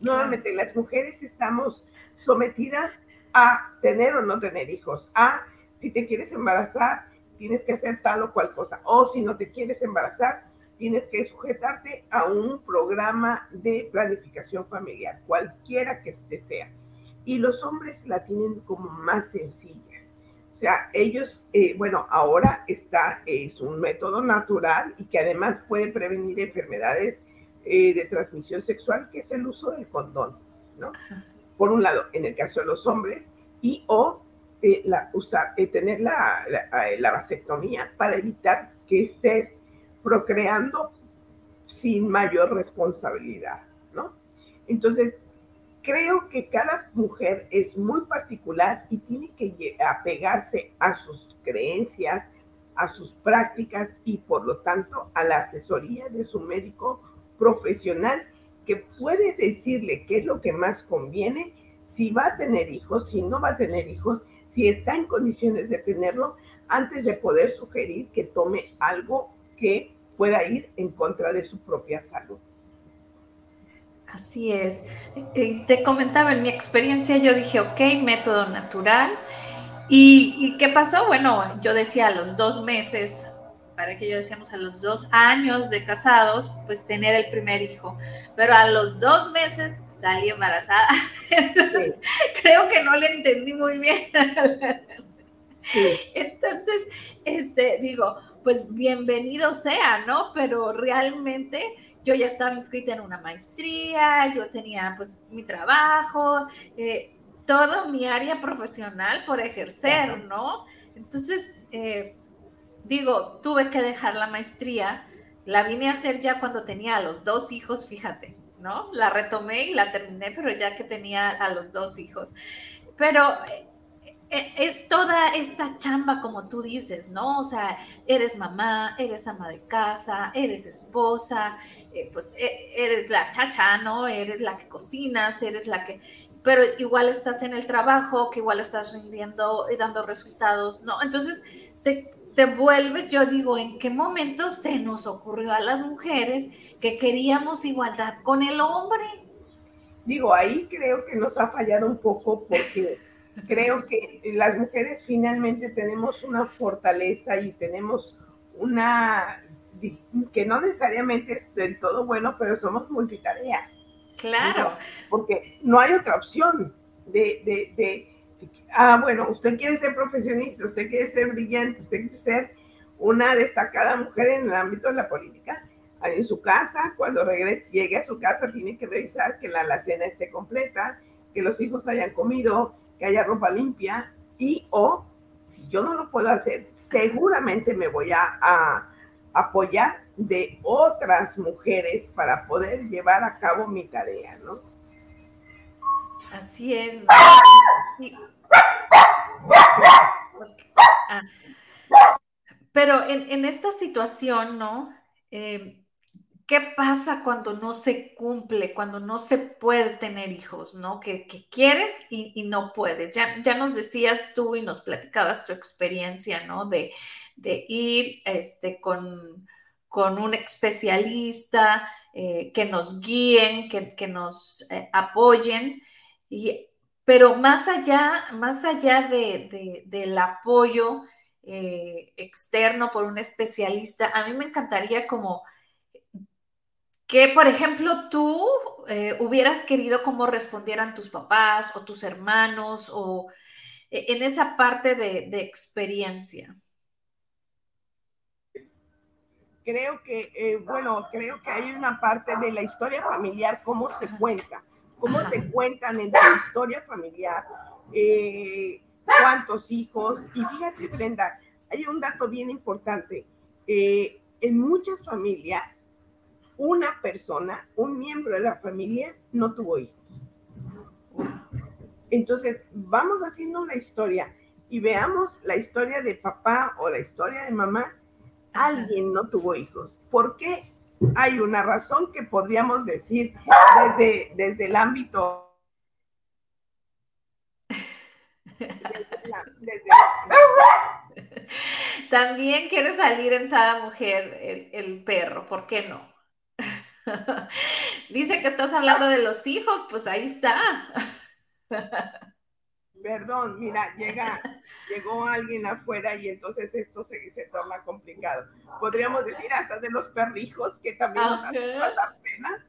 Speaker 2: Nuevamente, las mujeres estamos sometidas a tener o no tener hijos, a si te quieres embarazar, tienes que hacer tal o cual cosa, o si no te quieres embarazar, tienes que sujetarte a un programa de planificación familiar, cualquiera que este sea. Y los hombres la tienen como más sencillas. O sea, ellos, eh, bueno, ahora está, es un método natural y que además puede prevenir enfermedades eh, de transmisión sexual, que es el uso del condón, ¿no? Por un lado, en el caso de los hombres, y o eh, la, usar, tener la, la, la vasectomía para evitar que estés procreando sin mayor responsabilidad, ¿no? Entonces, creo que cada mujer es muy particular y tiene que apegarse a sus creencias, a sus prácticas y por lo tanto a la asesoría de su médico profesional que puede decirle qué es lo que más conviene, si va a tener hijos, si no va a tener hijos, si está en condiciones de tenerlo, antes de poder sugerir que tome algo que pueda ir en contra de su propia salud.
Speaker 1: Así es. Te comentaba en mi experiencia, yo dije, ok, método natural. ¿Y, qué pasó? Bueno, yo decía a los dos meses, para que yo decíamos a los dos años de casados, pues tener el primer hijo. Pero a los dos meses salí embarazada. Creo que no le entendí muy bien. Entonces, este, digo, pues bienvenido sea, ¿no? Pero realmente yo ya estaba inscrita en una maestría, yo tenía pues mi trabajo, eh, todo mi área profesional por ejercer, ¿no? Entonces, eh, digo, tuve que dejar la maestría, la vine a hacer ya cuando tenía a los dos hijos, fíjate, ¿no? La retomé y la terminé, pero ya que tenía a los dos hijos. Pero eh, es toda esta chamba, como tú dices, ¿no? O sea, eres mamá, eres ama de casa, eres esposa, eh, pues e, eres la chacha, ¿no? Eres la que cocinas, eres la que... Pero igual estás en el trabajo, que igual estás rindiendo y dando resultados, ¿no? Entonces, te, te vuelves, yo digo, ¿en qué momento se nos ocurrió a las mujeres que queríamos igualdad con el hombre?
Speaker 2: Digo, ahí creo que nos ha fallado un poco porque creo que las mujeres finalmente tenemos una fortaleza y tenemos una que no necesariamente es del todo bueno, pero somos multitareas.
Speaker 1: Claro.
Speaker 2: Porque no hay otra opción de, de, de, ah, bueno, usted quiere ser profesionista, usted quiere ser brillante, usted quiere ser una destacada mujer en el ámbito de la política. en su casa, cuando regrese, llegue a su casa, tiene que revisar que la alacena esté completa, que los hijos hayan comido, que haya ropa limpia y o si yo no lo puedo hacer, seguramente me voy a, apoyar de otras mujeres para poder llevar a cabo mi tarea, ¿no?
Speaker 1: Así es. Ah. Pero en, esta situación, ¿no? Eh, ¿Qué pasa cuando no se cumple, cuando no se puede tener hijos, ¿no? Que, quieres y, no puedes. Ya, ya nos decías tú y nos platicabas tu experiencia, ¿no? De, ir este, con, con un especialista, eh, que nos guíen, que, nos eh, apoyen. Y, pero más allá, más allá de, del apoyo eh, externo por un especialista, a mí me encantaría como que, por ejemplo, tú eh, hubieras querido cómo respondieran tus papás o tus hermanos o eh, en esa parte de, experiencia.
Speaker 2: Creo que, eh, bueno, creo que hay una parte de la historia familiar, cómo se cuenta, cómo te cuentan en tu historia familiar, cuántos hijos. Y fíjate, Brenda, hay un dato bien importante. en muchas familias, una persona, un miembro de la familia, no tuvo hijos. Entonces, vamos haciendo una historia y veamos la historia de papá o la historia de mamá. Alguien no tuvo hijos. ¿Por qué? Hay una razón que podríamos decir desde, desde el ámbito
Speaker 1: También quiere salir en Sada Mujer el, perro, ¿por qué no? Dice que estás hablando de los hijos, pues ahí está.
Speaker 2: Perdón, mira, llega, llegó alguien afuera y entonces esto se, se torna complicado. Podríamos decir hasta de los perrijos que también nos hacen pasar penas,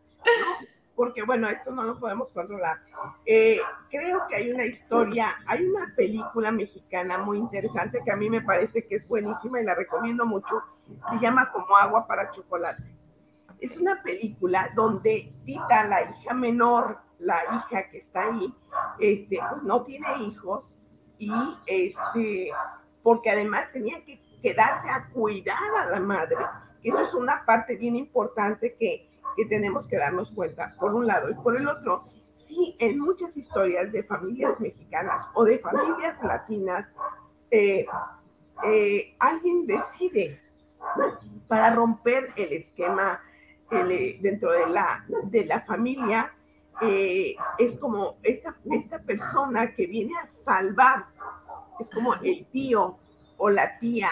Speaker 2: porque bueno, esto no lo podemos controlar. Eh, creo que hay una historia, hay una película mexicana muy interesante que a mí me parece que es buenísima y la recomiendo mucho. Se llama Como agua para chocolate es una película donde Tita, la hija menor, la hija que está ahí, este, pues no tiene hijos y este, porque además tenía que quedarse a cuidar a la madre. Eso es una parte bien importante que, que tenemos que darnos cuenta, por un lado. Y por el otro, sí, en muchas historias de familias mexicanas o de familias latinas, eh, eh, alguien decide para romper el esquema dentro de la, de la familia eh, es como esta, esta persona que viene a salvar, es como el tío o la tía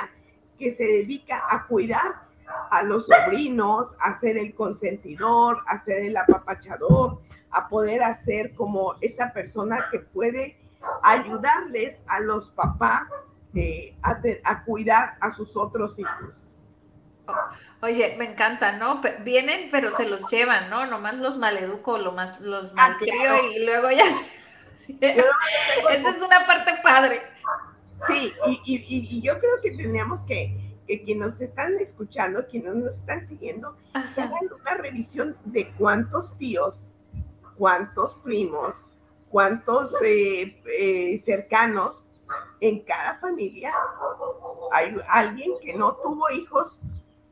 Speaker 2: que se dedica a cuidar a los sobrinos, a ser el consentidor, a ser el apapachador, a poder hacer como esa persona que puede ayudarles a los papás eh, a, a cuidar a sus otros hijos.
Speaker 1: Oye, me encanta, ¿no? Vienen, pero se los llevan, ¿no? Nomás los maleduco, lo más, los ah, malcrio y luego ya Esa es una parte padre.
Speaker 2: Sí, y, yo creo que tendríamos que, que quienes nos están escuchando, quienes nos están siguiendo, hagan una revisión de cuántos tíos, cuántos primos, cuántos eh, eh, cercanos en cada familia hay alguien que no tuvo hijos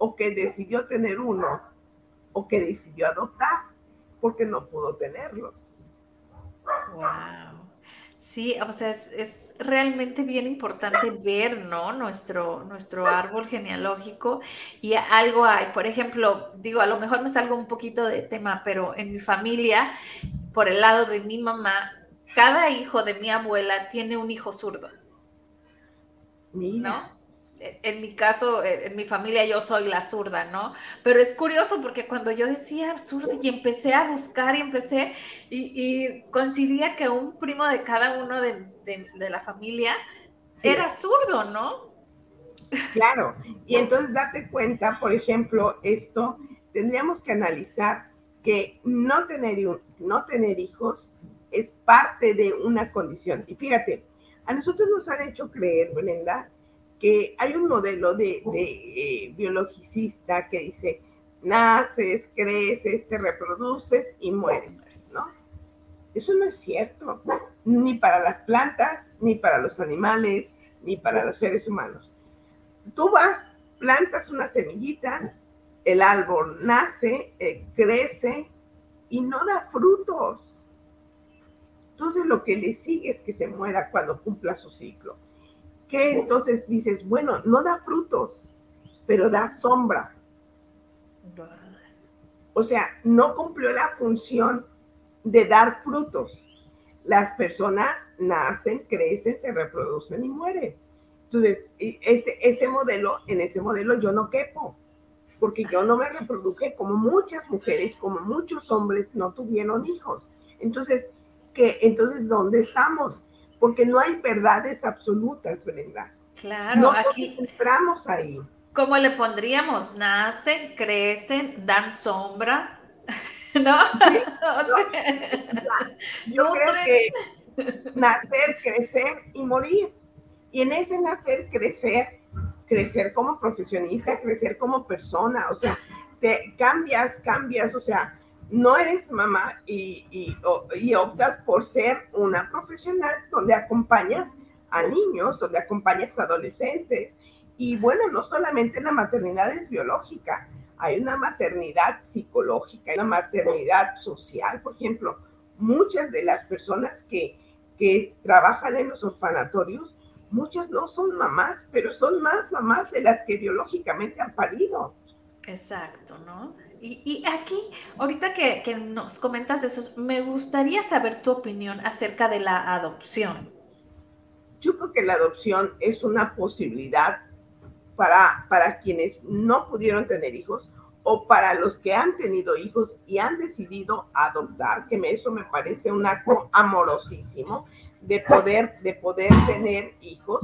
Speaker 2: o que decidió tener uno o que decidió adoptar porque no pudo tenerlos.
Speaker 1: Wow. Sí, o sea, es, realmente bien importante ver, ¿no? Nuestro, nuestro árbol genealógico y algo hay. Por ejemplo, digo, a lo mejor me salgo un poquito de tema, pero en mi familia, por el lado de mi mamá, cada hijo de mi abuela tiene un hijo zurdo. ¿No? En mi caso, eh, en mi familia yo soy la zurda, ¿no? Pero es curioso porque cuando yo decía zurda y empecé a buscar y empecé y, coincidía que un primo de cada uno de, la familia era zurdo, ¿no?
Speaker 2: Claro, y entonces date cuenta, por ejemplo, esto, tendríamos que analizar que no tener, no tener hijos es parte de una condición. Y fíjate, a nosotros nos han hecho creer, Brenda, que hay un modelo de, eh, biologicista que dice, naces, creces, te reproduces y mueres, ¿no? Eso no es cierto, ni para las plantas, ni para los animales, ni para los seres humanos. Tú vas, plantas una semillita, el árbol nace, eh, crece y no da frutos. Entonces lo que le sigue es que se muera cuando cumpla su ciclo. Que entonces dices, bueno, no da frutos, pero da sombra. O sea, no cumplió la función de dar frutos. Las personas nacen, crecen, se reproducen y mueren. Entonces, ese, ese modelo, en ese modelo yo no quepo, porque yo no me reproduje como muchas mujeres, como muchos hombres no tuvieron hijos. Entonces, ¿qué? Entonces, ¿dónde estamos? Porque no hay verdades absolutas, Brenda.
Speaker 1: Claro,
Speaker 2: no aquí entramos ahí.
Speaker 1: ¿Cómo le pondríamos? Nacen, crecen, dan sombra, ¿no?
Speaker 2: yo creo que nacer, crecer y morir. Y en ese nacer, crecer, crecer como profesionista, crecer como persona, o sea, te cambias, cambias, o sea, no eres mamá y, y, optas por ser una profesional donde acompañas a niños, donde acompañas a adolescentes. Y bueno, no solamente la maternidad es biológica, hay una maternidad psicológica, hay una maternidad social. Por ejemplo, muchas de las personas que, que trabajan en los orfanatorios, muchas no son mamás, pero son más mamás de las que biológicamente han parido.
Speaker 1: Exacto, ¿no? Y, aquí, ahorita que, nos comentas eso, me gustaría saber tu opinión acerca de la adopción.
Speaker 2: Yo creo que la adopción es una posibilidad para, para quienes no pudieron tener hijos o para los que han tenido hijos y han decidido adoptar, que eso me parece un acto amorosísimo de poder, de poder tener hijos.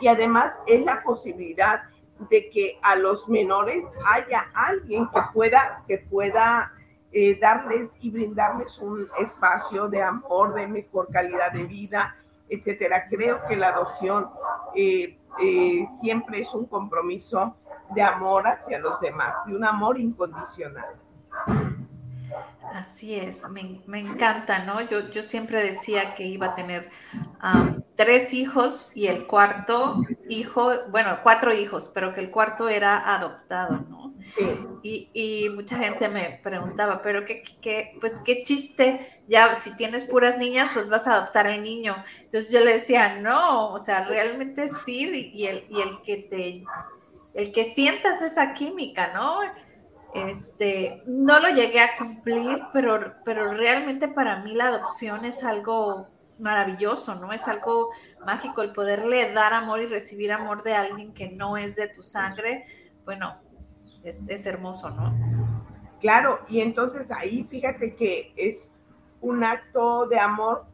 Speaker 2: Y además es la posibilidad de que a los menores haya alguien que pueda, que pueda eh, darles y brindarles un espacio de amor, de mejor calidad de vida, etcétera. Creo que la adopción eh, eh, siempre es un compromiso de amor hacia los demás, de un amor incondicional.
Speaker 1: Así es, me, encanta, ¿no? Yo, yo siempre decía que iba a tener tres hijos y el cuarto hijo, bueno, cuatro hijos, pero que el cuarto era adoptado, ¿no? Sí. Y, mucha gente me preguntaba, pero qué, qué, pues qué chiste, ya si tienes puras niñas, pues vas a adoptar al niño. Entonces yo le decía, no, o sea, realmente sí, y el, y el que te, el que sientas esa química, ¿no? Este, no lo llegué a cumplir, pero, pero realmente para mí la adopción es algo maravilloso, ¿no? Es algo mágico el poderle dar amor y recibir amor de alguien que no es de tu sangre. Bueno, es, hermoso, ¿no?
Speaker 2: Claro, y entonces ahí fíjate que es un acto de amor.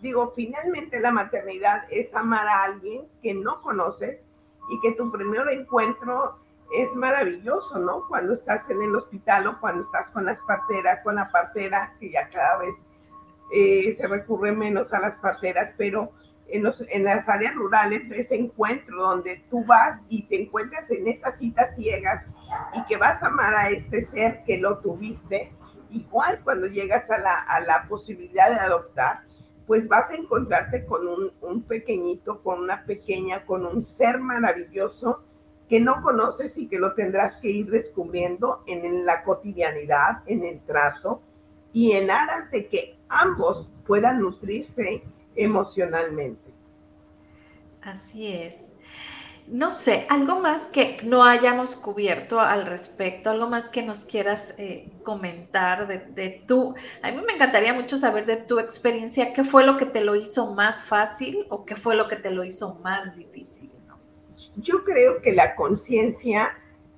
Speaker 2: Digo, finalmente la maternidad es amar a alguien que no conoces y que tu primer encuentro es maravilloso, ¿no? Cuando estás en el hospital o cuando estás con las parteras, con la partera, que ya cada vez eh, se recurre menos a las parteras, pero en, los, en las áreas rurales, ese encuentro donde tú vas y te encuentras en esas citas ciegas y que vas a amar a este ser que lo tuviste, igual cuando llegas a la, a la posibilidad de adoptar, pues vas a encontrarte con un, un pequeñito, con una pequeña, con un ser maravilloso que no conoces y que lo tendrás que ir descubriendo en la cotidianidad, en el trato y en aras de que ambos puedan nutrirse emocionalmente.
Speaker 1: Así es. No sé, algo más que no hayamos cubierto al respecto, algo más que nos quieras eh, comentar de, de tú. A mí me encantaría mucho saber de tu experiencia, qué fue lo que te lo hizo más fácil o qué fue lo que te lo hizo más difícil
Speaker 2: yo creo que la conciencia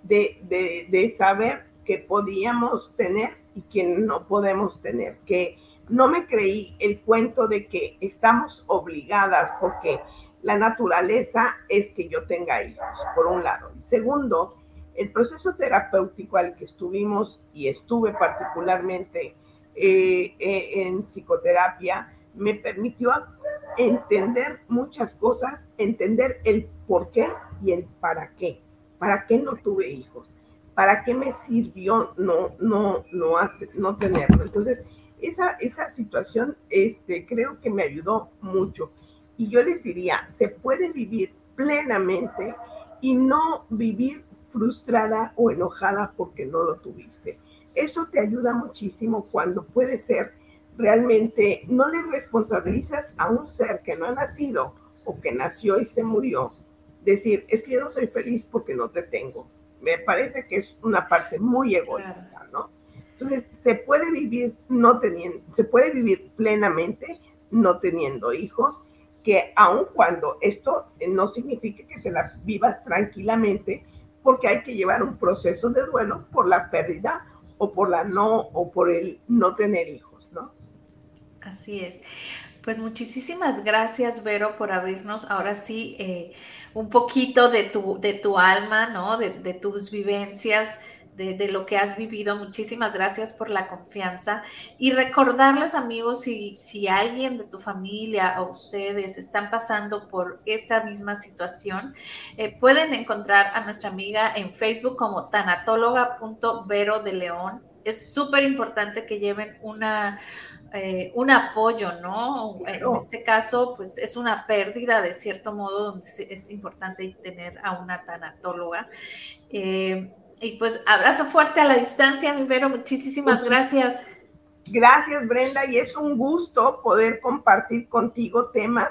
Speaker 2: de, saber que podíamos tener y que no podemos tener, que no me creí el cuento de que estamos obligadas porque la naturaleza es que yo tenga hijos, por un lado. Y segundo, el proceso terapéutico al que estuvimos y estuve particularmente eh, eh, en psicoterapia me permitió entender muchas cosas, entender el por qué y el para qué. ¿Para qué no tuve hijos? ¿para qué me sirvió no, no, no, hace, no tenerlo? Entonces, esa, esa situación este, creo que me ayudó mucho. Y yo les diría, se puede vivir plenamente y no vivir frustrada o enojada porque no lo tuviste. Eso te ayuda muchísimo cuando puede ser realmente, no le responsabilizas a un ser que no ha nacido o que nació y se murió, decir, es que yo no soy feliz porque no te tengo. Me parece que es una parte muy egoísta, ¿no? Entonces, se puede vivir no teniendo, se puede vivir plenamente no teniendo hijos, que aun cuando esto no significa que te la vivas tranquilamente, porque hay que llevar un proceso de duelo por la pérdida o por la no o por el no tener hijos.
Speaker 1: Así es. Pues muchísimas gracias, Vero, por abrirnos ahora sí eh, un poquito de tu, de tu alma, ¿no? De, tus vivencias, de, lo que has vivido. Muchísimas gracias por la confianza. Y recordarles, amigos, si, si alguien de tu familia o ustedes están pasando por esta misma situación, eh, pueden encontrar a nuestra amiga en Facebook como tanatóloga.vero de León. Es súper importante que lleven una, eh, un apoyo, ¿no? En este caso, pues es una pérdida de cierto modo donde es importante tener a una tanatóloga. Eh, y pues abrazo fuerte a la distancia, mi Vero, muchísimas gracias.
Speaker 2: Gracias, Brenda, y es un gusto poder compartir contigo temas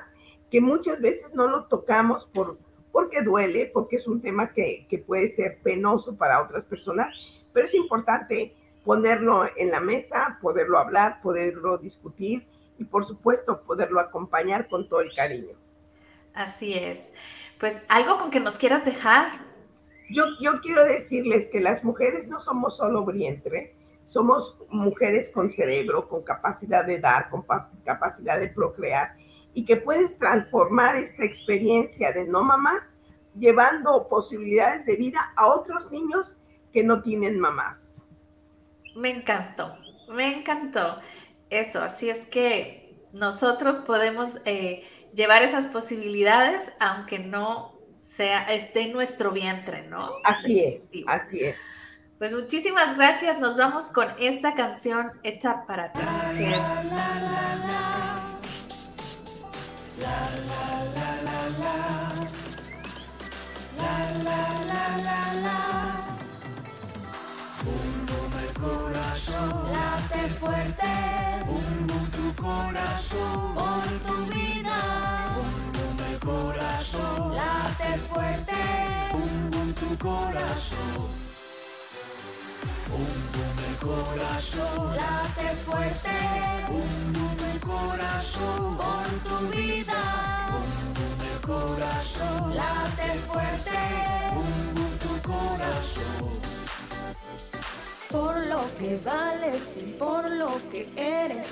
Speaker 2: que muchas veces no lo tocamos por, porque duele, porque es un tema que, que puede ser penoso para otras personas, pero es importante ponerlo en la mesa, poderlo hablar, poderlo discutir y por supuesto poderlo acompañar con todo el cariño.
Speaker 1: Así es. Pues algo con que nos quieras dejar.
Speaker 2: Yo, quiero decirles que las mujeres no somos solo vientre, somos mujeres con cerebro, con capacidad de dar, con capacidad de procrear y que puedes transformar esta experiencia de no mamá llevando posibilidades de vida a otros niños que no tienen mamás.
Speaker 1: Me encantó, me encantó eso. Así es que nosotros podemos eh, llevar esas posibilidades aunque no sea, esté en nuestro vientre, ¿no?
Speaker 2: Así es, así es.
Speaker 1: Pues muchísimas gracias. Nos vamos con esta canción hecha para ti.
Speaker 3: corazón, late fuerte, un tu corazón, por tu vida, un corazón, late fuerte, un tu corazón. Un corazón, late fuerte, un corazón, por tu vida, un corazón, late fuerte, un tu corazón por lo que vales y por lo que eres,